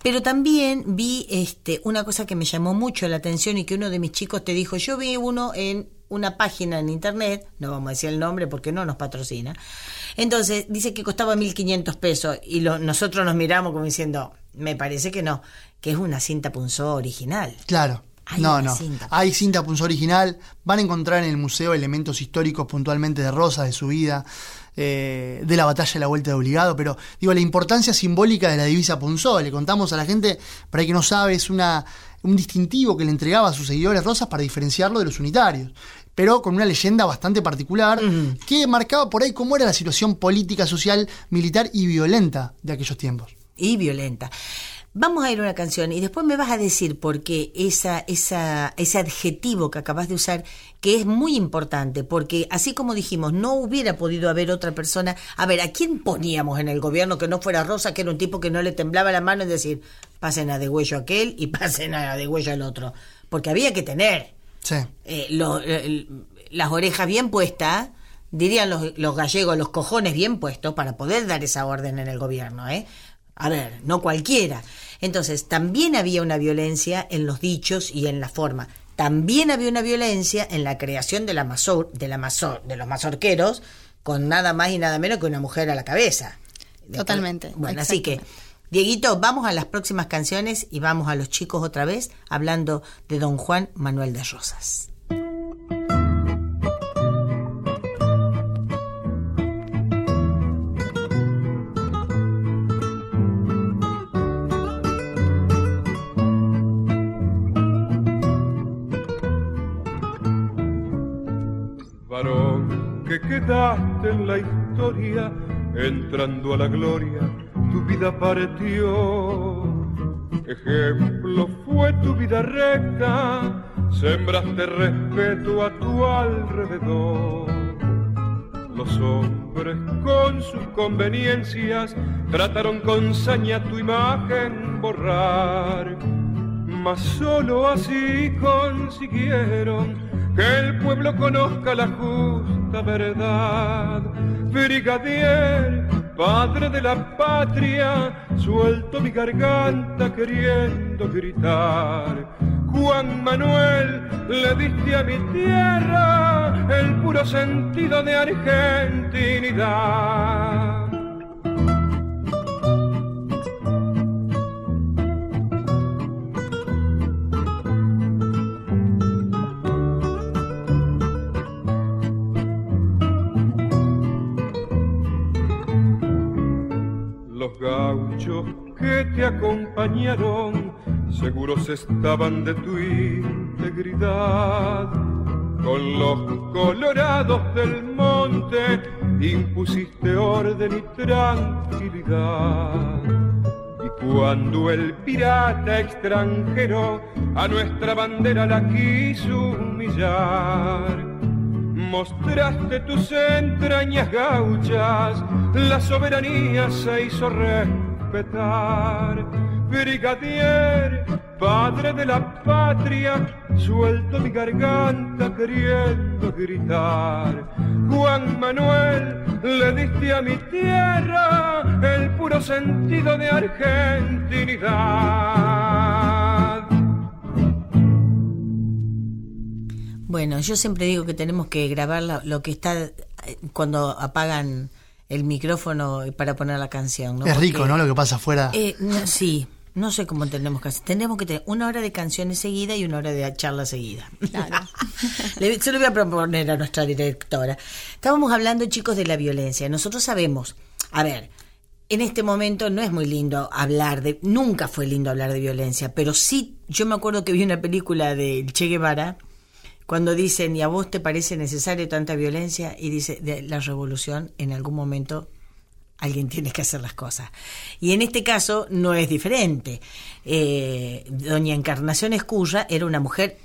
Pero también vi este, una cosa que me llamó mucho la atención y que uno de mis chicos te dijo, yo vi uno en una página en internet, no vamos a decir el nombre porque no nos patrocina. Entonces dice que costaba 1.500 pesos y lo- nosotros nos miramos como diciendo, me parece que no, que es una cinta punzó original. Claro. Hay no, no. cinta. Hay cinta punzo original. Van a encontrar en el museo elementos históricos puntualmente de Rosa, de su vida, eh, de la batalla de la Vuelta de Obligado. Pero, digo, la importancia simbólica de la divisa Punzó. Le contamos a la gente, para el que no sabe, es una, un distintivo que le entregaba a sus seguidores Rosas para diferenciarlo de los unitarios. Pero con una leyenda bastante particular que marcaba por ahí cómo era la situación política, social, militar y violenta de aquellos tiempos. y violenta. Vamos a ir a una canción y después me vas a decir por qué esa, esa, ese adjetivo que acabas de usar, que es muy importante, porque así como dijimos, no hubiera podido haber otra persona. A ver, ¿a quién poníamos en el gobierno que no fuera Rosa, que era un tipo que no le temblaba la mano en decir, pasen a de huello aquel y pasen a de huello al otro? Porque había que tener Sí. eh, lo- el- las orejas bien puestas, dirían los, los gallegos, los cojones bien puestos para poder dar esa orden en el gobierno, ¿eh? A ver, no cualquiera. Entonces, también había una violencia en los dichos y en la forma. También había una violencia en la creación de, la mazor, de, la mazor, de los mazorqueros con nada más y nada menos que una mujer a la cabeza. Totalmente, Bueno, así que. Dieguito, vamos a las próximas canciones y vamos a los chicos otra vez hablando de don Juan Manuel de Rosas. Varón que quedaste en la historia, entrando a la gloria, tu vida partió. Ejemplo fue tu vida recta, sembraste respeto a tu alrededor. Los hombres con sus conveniencias trataron con saña tu imagen borrar mas solo así consiguieron que el pueblo conozca la justa verdad. Brigadier, padre de la patria, suelto mi garganta queriendo gritar. Juan Manuel, le diste a mi tierra el puro sentido de argentinidad. Te acompañaron seguros estaban de tu integridad. Con los colorados del monte impusiste orden y tranquilidad. Y cuando el pirata extranjero a nuestra bandera la quiso humillar, mostraste tus entrañas gauchas, la soberanía se hizo respetar. Brigadier, padre de la patria, suelto mi garganta queriendo gritar. Juan Manuel, le diste a mi tierra el puro sentido de argentinidad. Bueno, yo siempre digo que tenemos que grabar lo que está eh, cuando apagan el micrófono para poner la canción. ¿no? es rico, ¿no? Lo que pasa afuera. eh, no, sí, no sé cómo tenemos que hacer. Tenemos que tener una hora de canciones seguida y una hora de charla seguida. Claro. Le- se lo voy a proponer a nuestra directora. Estábamos hablando, chicos, de la violencia. Nosotros sabemos, a ver, en este momento no es muy lindo hablar de, nunca fue lindo hablar de violencia, pero sí, yo me acuerdo que vi una película de Che Guevara cuando dicen, ¿y a vos te parece necesario tanta violencia? Y dice, de la revolución en algún momento alguien tiene que hacer las cosas. Y en este caso no es diferente. Eh, doña Encarnación Escurra era una mujer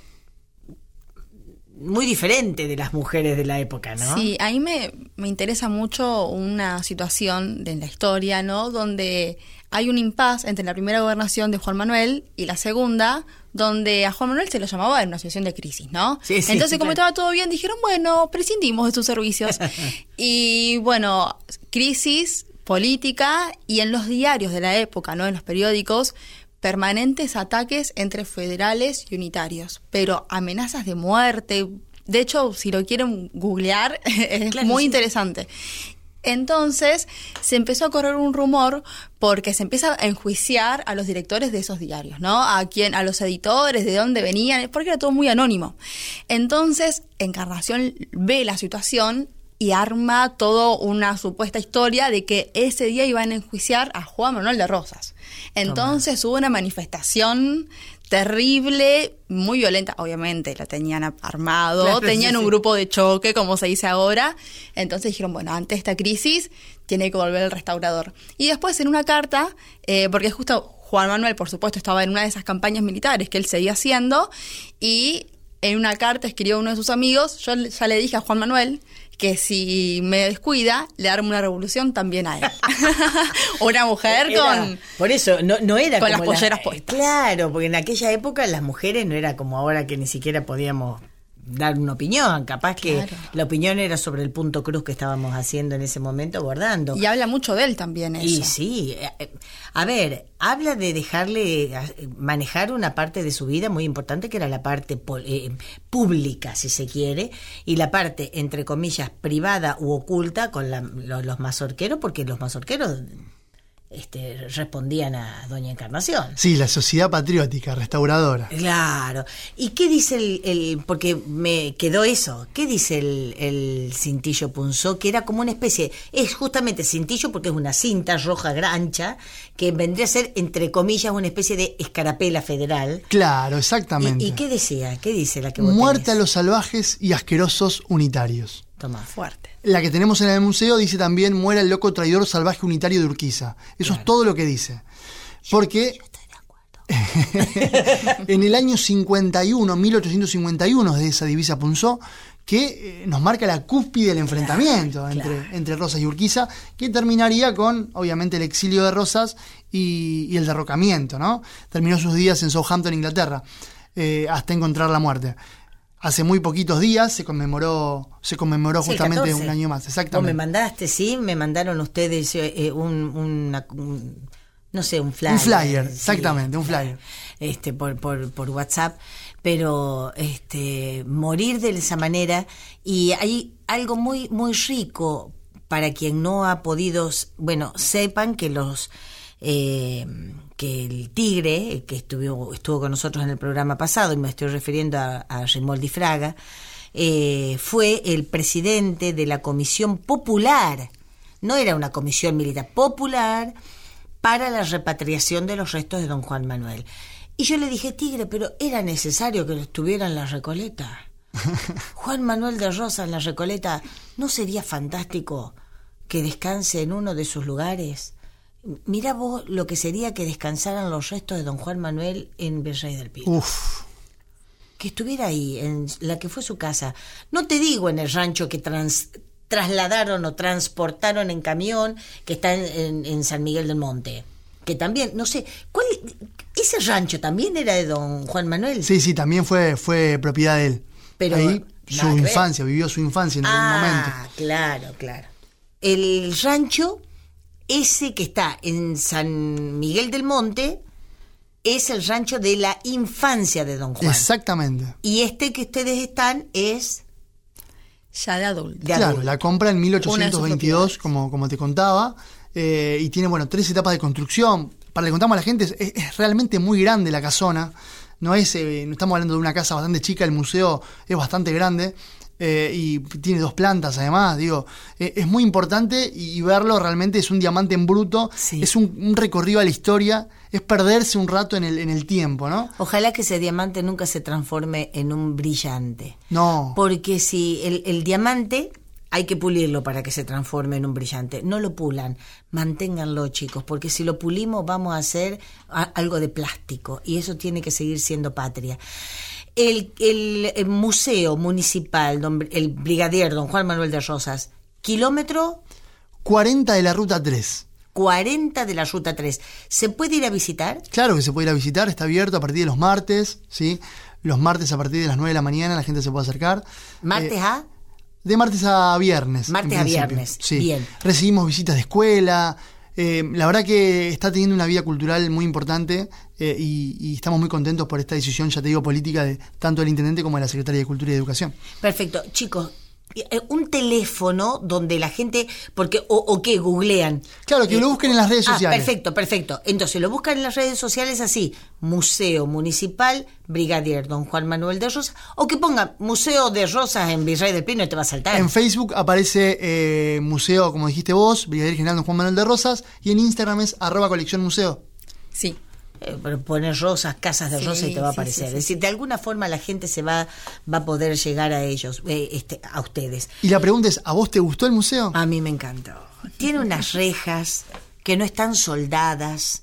muy diferente de las mujeres de la época, ¿no? Sí, ahí me, me interesa mucho una situación de la historia, ¿no? Donde hay un impas entre la primera gobernación de Juan Manuel y la segunda, donde a Juan Manuel se lo llamaba en una situación de crisis, ¿no? Sí, sí, Entonces, como claro. estaba todo bien, dijeron, bueno, prescindimos de sus servicios. y bueno, crisis política y en los diarios de la época, ¿no? En los periódicos, permanentes ataques entre federales y unitarios, pero amenazas de muerte. De hecho, si lo quieren googlear, es Claro, muy sí. interesante. Entonces se empezó a correr un rumor porque se empieza a enjuiciar a los directores de esos diarios, ¿no? A quien, a los editores, de dónde venían, porque era todo muy anónimo. Entonces, Encarnación ve la situación y arma toda una supuesta historia de que ese día iban a enjuiciar a Juan Manuel de Rosas. Entonces hubo una manifestación terrible, muy violenta, obviamente, la tenían armado, Claro, tenían sí, un sí. grupo de choque, como se dice ahora. Entonces dijeron, bueno, ante esta crisis tiene que volver el restaurador. Y después en una carta, eh, porque justo Juan Manuel, por supuesto, estaba en una de esas campañas militares que él seguía haciendo y en una carta escribió a uno de sus amigos, yo ya le dije a Juan Manuel que si me descuida, le armo una revolución también a él. una mujer Era- con... Por eso, no, no era con como las la- polleras puestas. Claro, porque en aquella época las mujeres no era como ahora que ni siquiera podíamos dar una opinión. Capaz que la opinión era sobre el punto cruz que estábamos haciendo en ese momento, bordando. Y habla mucho de él también eso. Y sí, eh, eh, a ver, habla de dejarle eh, manejar una parte de su vida muy importante que era la parte eh, pública, si se quiere, y la parte, entre comillas, privada u oculta con la- lo- los mazorqueros, porque los mazorqueros este, respondían a Doña Encarnación. Sí, la sociedad patriótica, restauradora. Claro. ¿Y qué dice el, el- porque me quedó eso, qué dice el, el cintillo punzó? Que era como una especie, es justamente cintillo porque es una cinta roja grancha que vendría a ser, entre comillas, una especie de escarapela federal. Claro, exactamente. ¿Y, y qué decía? ¿Qué dice la que vos Muerte a los salvajes y asquerosos unitarios. Tomá. Fuerte. La que tenemos en el museo dice también muera el loco traidor salvaje unitario de Urquiza. Eso es todo lo que dice. Porque en el año 51, 1851, de esa divisa Punzó, que eh, nos marca la cúspide del enfrentamiento entre, entre Rosas y Urquiza, que terminaría con, obviamente, el exilio de Rosas y, y el derrocamiento, ¿no? Terminó sus días en Southampton, Inglaterra, eh, hasta encontrar la muerte. Hace muy poquitos días se conmemoró, se conmemoró justamente 14. un año más, Vos me exactamente. mandaste, sí, me mandaron ustedes eh, eh, un, una- un- no sé, un flyer. Un flyer, sí, exactamente, un flyer. Este, por, por, por WhatsApp, pero este, morir de esa manera y hay algo muy, muy rico para quien no ha podido, bueno, sepan que los, eh, que el tigre, que estuvo, estuvo con nosotros en el programa pasado, y me estoy refiriendo a, a Rimoldi Fraga, eh, fue el presidente de la Comisión Popular, no era una comisión militar, popular, para la repatriación de los restos de don Juan Manuel. Y yo le dije, Tigre, pero era necesario que estuviera en la Recoleta. Juan Manuel de Rosa en la Recoleta, ¿no sería fantástico que descanse en uno de sus lugares? Mira vos lo que sería que descansaran los restos de don Juan Manuel en Virrey del Pino. Uf, Que estuviera ahí, en la que fue su casa. No te digo en el rancho que trans- trasladaron o transportaron en camión, que está en, en- en San Miguel del Monte. Que también, no sé, ¿cuál, ¿ese rancho también era de don Juan Manuel? sí, sí, también fue, fue propiedad de él. Pero Ahí su infancia, vivió su infancia en algún momento. Ah, claro, claro. El rancho, ese que está en San Miguel del Monte, es el rancho de la infancia de don Juan. Exactamente. Y este que ustedes están es Ya de adulto. de Claro, adulto. la compra en Una de sus 1822, propiedades. como, como te contaba, eh, y tiene, bueno, tres etapas de construcción. Para que contamos a la gente, es, es realmente muy grande la casona. No es, eh, no estamos hablando de una casa bastante chica, el museo es bastante grande. Eh, y tiene dos plantas además, digo, eh, es muy importante y, y verlo realmente es un diamante en bruto, Sí. es un, un recorrido a la historia, es perderse un rato en el, en el tiempo, ¿no? Ojalá que ese diamante nunca se transforme en un brillante. No, Porque si el, el diamante hay que pulirlo para que se transforme en un brillante. No lo pulan, manténganlo chicos, porque si lo pulimos vamos a hacer a- algo de plástico y eso tiene que seguir siendo patria. El, el, el museo municipal, don- el brigadier don Juan Manuel de Rosas, kilómetro 40 de la ruta 3. 40 de la ruta 3. ¿Se puede ir a visitar? Claro que se puede ir a visitar, está abierto a partir de los martes, ¿sí? Los martes a partir de las 9 de la mañana la gente se puede acercar. Martes Eh, a... De martes a viernes. Martes a viernes, Sí. bien. Recibimos visitas de escuela. Eh, la verdad que está teniendo una vida cultural muy importante eh, y, estamos muy contentos por esta decisión, ya te digo, política de tanto del intendente como de la secretaria de Cultura y Educación. Perfecto. Chicos, un teléfono donde la gente, porque, o, o que googlean. Claro, que lo busquen en las redes ah, sociales. perfecto, perfecto. Entonces lo buscan en las redes sociales así, Museo Municipal Brigadier Don Juan Manuel de Rosas, o que pongan Museo de Rosas en Virrey del Pino y te va a saltar. En Facebook aparece eh, Museo, como dijiste vos, Brigadier General Don Juan Manuel de Rosas, y en Instagram es arroba colección museo. Sí. Eh, poner rosas, casas de Sí, rosas y te va a sí, aparecer. sí, es decir, de alguna forma la gente se va, va a poder llegar a ellos, eh, este, a ustedes. Y la pregunta es, ¿a vos te gustó el museo? A mí me encantó. Tiene unas rejas que no están soldadas.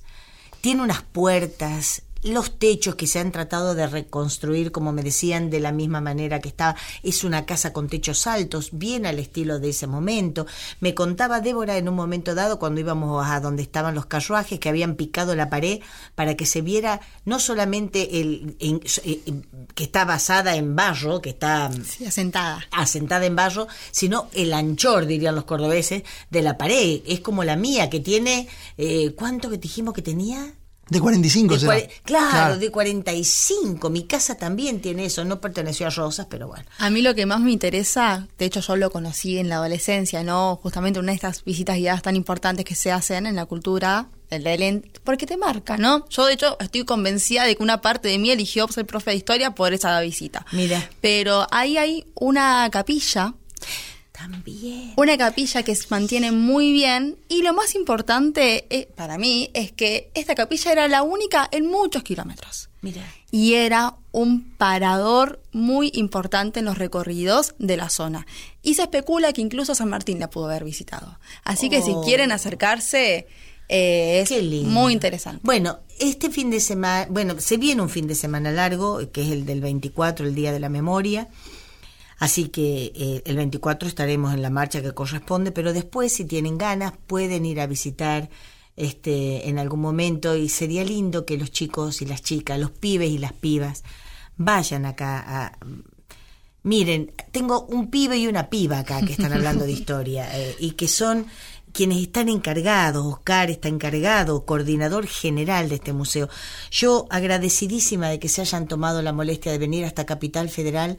tiene unas puertas, los techos que se han tratado de reconstruir, como me decían, de la misma manera que estaba. Es una casa con techos altos, bien al estilo de ese momento. Me contaba Débora en un momento dado, cuando íbamos a donde estaban los carruajes, que habían picado la pared para que se viera no solamente el en- eh, que está basada en barro, que está Sí, asentada. asentada en barro, sino el anchor, dirían los cordobeses, de la pared. Es como la mía, que tiene, eh, ¿cuánto que dijimos que tenía? De 45 De será. cuare- claro, de 45. Mi casa también tiene eso. No perteneció a Rosas, pero bueno. A mí lo que más me interesa, de hecho yo lo conocí en la adolescencia, ¿no? Justamente una de estas visitas guiadas tan importantes que se hacen en la cultura, el porque te marca, ¿no? Yo de hecho estoy convencida de que una parte de mí eligió ser profe de historia por esa visita. Mira. Pero ahí hay una capilla También. una capilla que se mantiene muy bien y lo más importante eh, para mí es que esta capilla era la única en muchos kilómetros Mira. y era un parador muy importante en los recorridos de la zona. Y se especula que incluso San Martín la pudo haber visitado. Así que si Oh. quieren acercarse, eh, es muy interesante. Bueno, este fin de semana, bueno, se viene un fin de semana largo, que es el del 24, el Día de la Memoria. Así que eh, el 24 estaremos en la marcha que corresponde, pero después, si tienen ganas, pueden ir a visitar este en algún momento y sería lindo que los chicos y las chicas, los pibes y las pibas, vayan acá a, Miren, tengo un pibe y una piba acá que están hablando de historia eh, y que son quienes están encargados. Oscar está encargado, coordinador general de este museo. Yo agradecidísima de que se hayan tomado la molestia de venir hasta Capital Federal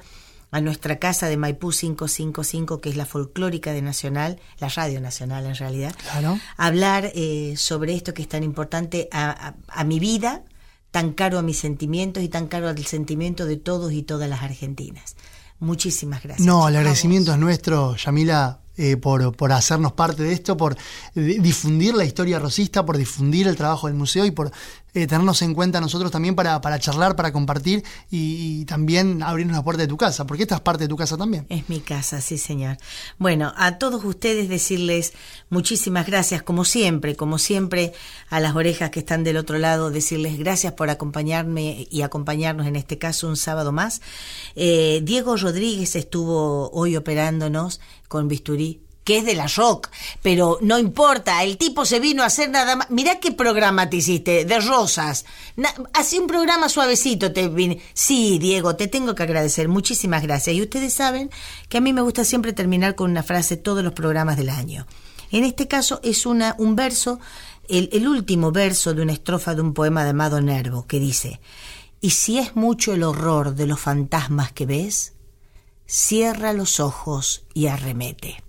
a nuestra casa de Maipú 555, que es la folclórica de Nacional, la Radio Nacional en realidad, Claro. hablar eh, sobre esto que es tan importante a, a- a mi vida, tan caro a mis sentimientos y tan caro al sentimiento de todos y todas las argentinas. Muchísimas gracias. No, el agradecimiento es nuestro, Yamila, eh, por, por hacernos parte de esto, por di- difundir la historia rosista, por difundir el trabajo del museo y por eh, tenernos en cuenta nosotros también para, para charlar, para compartir y, también abrirnos la puerta de tu casa, porque esta es parte de tu casa también. Es mi casa, sí señor. Bueno, a todos ustedes decirles muchísimas gracias, como siempre, como siempre, a las orejas que están del otro lado, decirles gracias por acompañarme y acompañarnos en este caso un sábado más. Eh, Diego Rodríguez estuvo hoy operándonos con bisturí que es de la rock, pero no importa, el tipo se vino a hacer nada más. Mirá qué programa te hiciste, de rosas. Así un programa suavecito te vine. Sí, Diego, te tengo que agradecer, muchísimas gracias. Y ustedes saben que a mí me gusta siempre terminar con una frase todos los programas del año. En este caso es una, un verso, el, el último verso de una estrofa de un poema de Amado Nervo, que dice, y si es mucho el horror de los fantasmas que ves, cierra los ojos y arremete.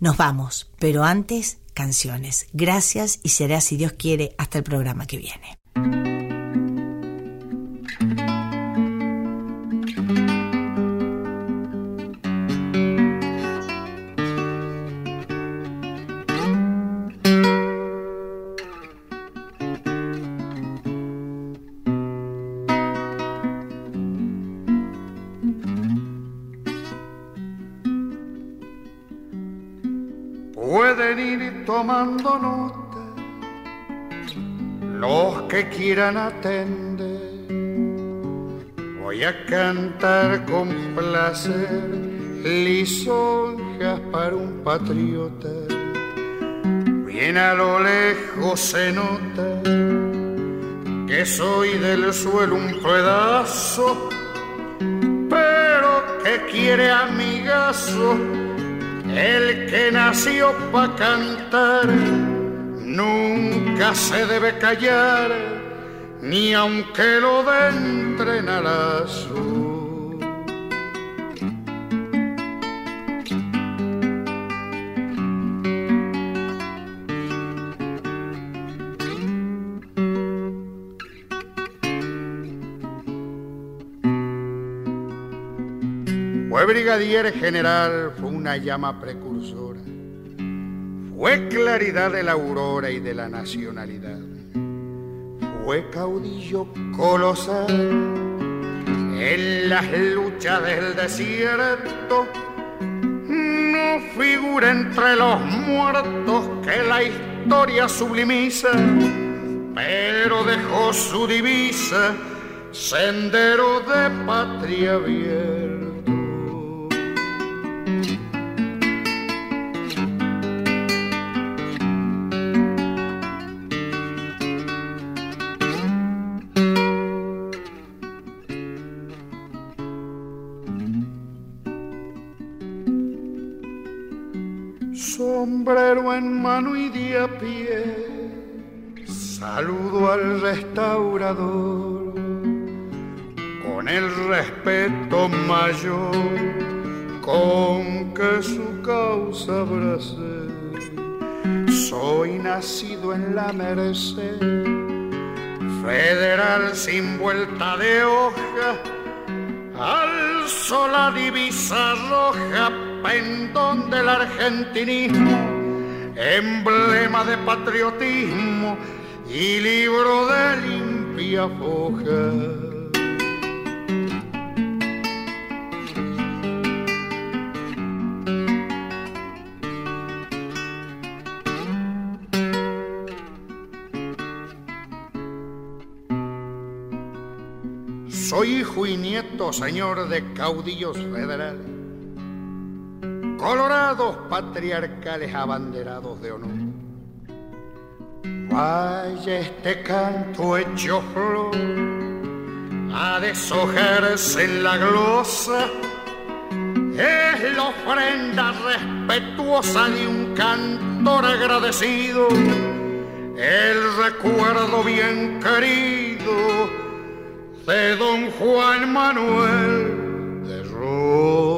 Nos vamos, pero antes canciones. Gracias y será, si Dios quiere, hasta el programa que viene. Tomando nota los que quieran atender. Voy a cantar con placer lisonjas para un patriota. Bien a lo lejos se nota que soy del suelo un pedazo, pero que quiere amigazo el que nació pa' cantar nunca se debe callar, ni aunque lo den trenalazo. Fue brigadier general, una llama precursora, fue claridad de la aurora y de la nacionalidad, fue caudillo colosal en las luchas del desierto, no figura entre los muertos que la historia sublimiza, pero dejó su divisa, sendero de patria abierto. Sombrero en mano y de a pie, saludo al restaurador con el respeto mayor con que su causa abracé. Soy nacido en la merced, federal sin vuelta de hoja, alzo la divisa roja, pendón del argentinismo, emblema de patriotismo y libro de limpia foja. Soy hijo y nieto, señor, de caudillos federales, colorados patriarcales abanderados de honor. Vaya este canto hecho flor a deshojarse en la glosa. Es la ofrenda respetuosa de un cantor agradecido, el recuerdo bien querido de don Juan Manuel de Rosa.